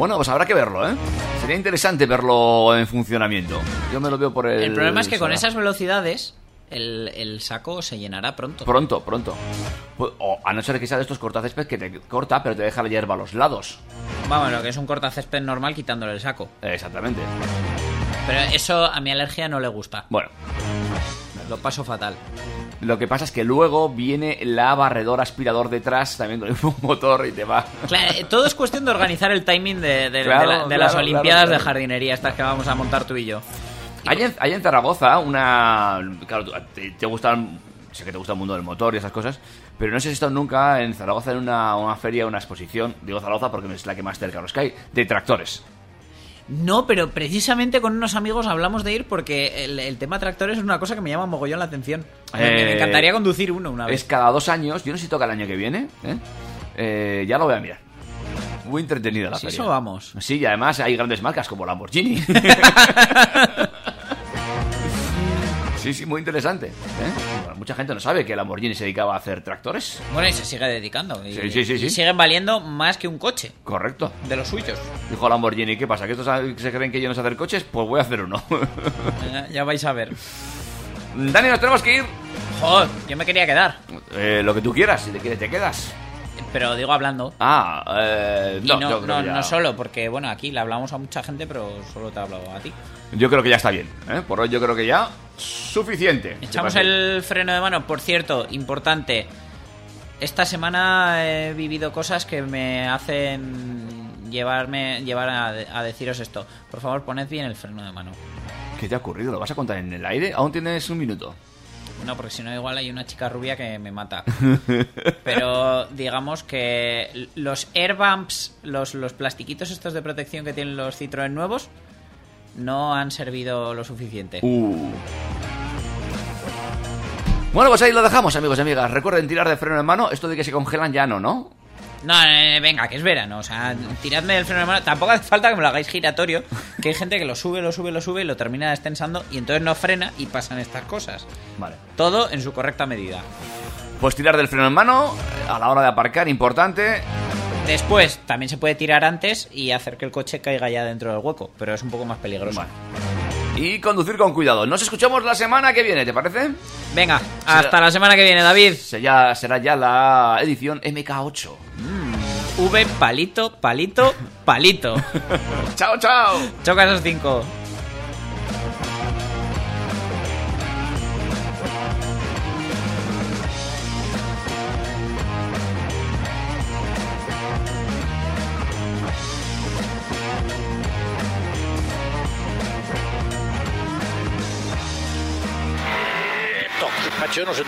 Bueno, pues habrá que verlo, ¿eh? Sería interesante verlo en funcionamiento. Yo me lo veo por el... El problema es que con esas velocidades el, el saco se llenará pronto. Pronto, pronto. Pu- O a no ser que sea de estos cortacésped que te corta, pero te deja la hierba a los lados. Vamos, lo que es un cortacésped normal quitándole el saco. Exactamente. Pero eso a mi alergia no le gusta. Bueno, Lo paso fatal. lo que pasa es que luego viene la barredora aspirador detrás, también con el mismo *laughs* motor y te va... Claro, eh, todo es cuestión de organizar el timing de, de- Claro, de la- de claro, las Olimpiadas claro. de jardinería, estas que vamos a montar tú y yo. Hay en, hay en Zaragoza una... Claro, te, te gusta... Sé que te gusta el mundo del motor y esas cosas, pero no has estado nunca en Zaragoza en una, una feria, una exposición, digo Zaragoza porque es la que más cerca nos cae, de tractores. No, pero precisamente con unos amigos hablamos de ir porque el, el tema tractores es una cosa que me llama mogollón la atención. Me- Eh, me encantaría conducir uno una vez. Es cada dos años, yo no sé si toca el año que viene, ¿eh? Eh, ya lo voy a mirar. Muy entretenida la feria. eso vamos. Sí, y además hay grandes marcas como Lamborghini. *laughs* *laughs* sí, sí, muy interesante. ¿eh? Bueno, mucha gente no sabe que Lamborghini se dedicaba a hacer tractores. Bueno, y se sigue dedicando. Y, Sí, sí, sí, y sí. siguen valiendo más que un coche Correcto. de los suyos. Dijo Lamborghini, ¿qué pasa? ¿Que estos se creen que yo no sé hacer coches? Pues voy a hacer uno. *laughs* Ya, ya vais a ver. Dani, nos tenemos que ir. Joder, yo me quería quedar. Eh, lo que tú quieras, si te quieres te quedas. Pero digo hablando. Ah, eh, Y no, no, yo creo no, que ya- no solo, porque bueno, aquí le hablamos a mucha gente, pero solo te he hablado a ti. Yo creo que ya está bien. ¿eh? Por hoy yo creo que ya suficiente. Echamos el freno de mano. Por cierto, importante. Esta semana he vivido cosas que me hacen llevarme llevar a, a deciros esto. Por favor, poned bien el freno de mano. ¿Qué te ha ocurrido? ¿Lo vas a contar en el aire? Aún tienes un minuto. No, porque si no, igual hay una chica rubia que me mata. *laughs* Pero digamos que los airbumps, los, los plastiquitos estos de protección que tienen los Citroën nuevos, no han servido lo suficiente. Uh. Bueno, pues ahí lo dejamos, amigos y amigas. Recuerden tirar de freno en mano. Esto de que se congelan ya no, ¿no? No, eh, venga, que es verano. O sea, tiradme del freno de mano. Tampoco hace falta que me lo hagáis giratorio. Que hay gente que lo sube, lo sube, lo sube y lo termina destensando y entonces no frena y pasan estas cosas. Vale. Todo en su correcta medida. Pues tirar del freno en mano a la hora de aparcar, importante. Después, también se puede tirar antes y hacer que el coche caiga ya dentro del hueco, pero es un poco más peligroso. Vale. Y conducir con cuidado. Nos escuchamos la semana que viene, ¿te parece? Venga, hasta la semana que viene, David. Será, será ya la edición MK8. V, palito, palito, palito. *laughs* chao, chao. Choca esos cinco.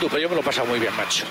Pero yo me lo he pasado muy bien, macho.